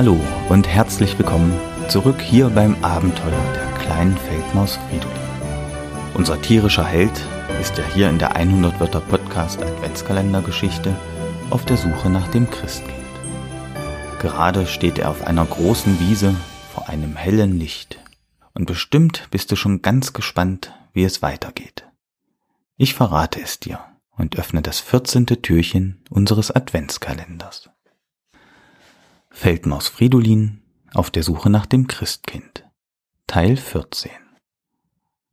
Hallo und herzlich willkommen zurück hier beim Abenteuer der kleinen Feldmaus Fridolin. Unser tierischer Held ist ja hier in der 100 Wörter Podcast Adventskalendergeschichte auf der Suche nach dem Christkind. Gerade steht er auf einer großen Wiese vor einem hellen Licht. Und bestimmt bist du schon ganz gespannt, wie es weitergeht. Ich verrate es dir und öffne das 14. Türchen unseres Adventskalenders. Feldmaus Fridolin auf der Suche nach dem Christkind. Teil 14.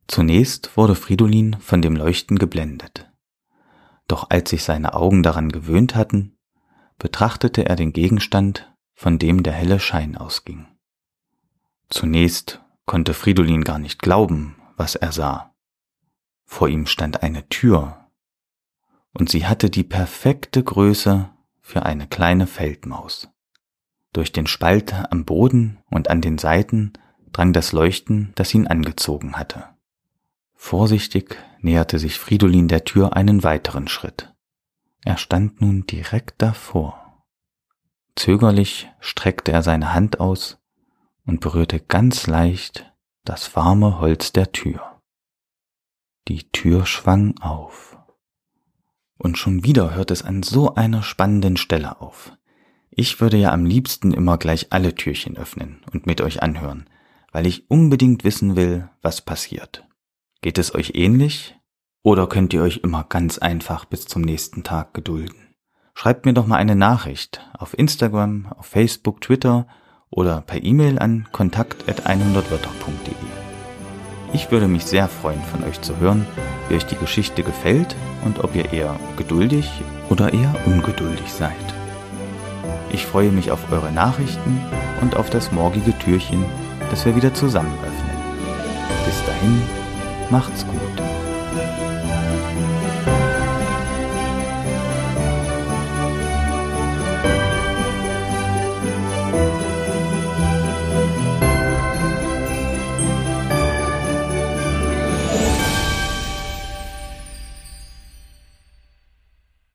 Zunächst wurde Fridolin von dem Leuchten geblendet. Doch als sich seine Augen daran gewöhnt hatten, betrachtete er den Gegenstand, von dem der helle Schein ausging. Zunächst konnte Fridolin gar nicht glauben, was er sah. Vor ihm stand eine Tür, und sie hatte die perfekte Größe für eine kleine Feldmaus. Durch den Spalt am Boden und an den Seiten drang das Leuchten, das ihn angezogen hatte. Vorsichtig näherte sich Fridolin der Tür einen weiteren Schritt. Er stand nun direkt davor. Zögerlich streckte er seine Hand aus und berührte ganz leicht das warme Holz der Tür. Die Tür schwang auf. Und schon wieder hört es an so einer spannenden Stelle auf. Ich würde ja am liebsten immer gleich alle Türchen öffnen und mit euch anhören, weil ich unbedingt wissen will, was passiert. Geht es euch ähnlich? Oder könnt ihr euch immer ganz einfach bis zum nächsten Tag gedulden? Schreibt mir doch mal eine Nachricht auf Instagram, auf Facebook, Twitter oder per E-Mail an kontakt.100wörter.de. Ich würde mich sehr freuen, von euch zu hören, wie euch die Geschichte gefällt und ob ihr eher geduldig oder eher ungeduldig seid. Ich freue mich auf eure Nachrichten und auf das morgige Türchen, das wir wieder zusammen öffnen. Bis dahin, macht's gut.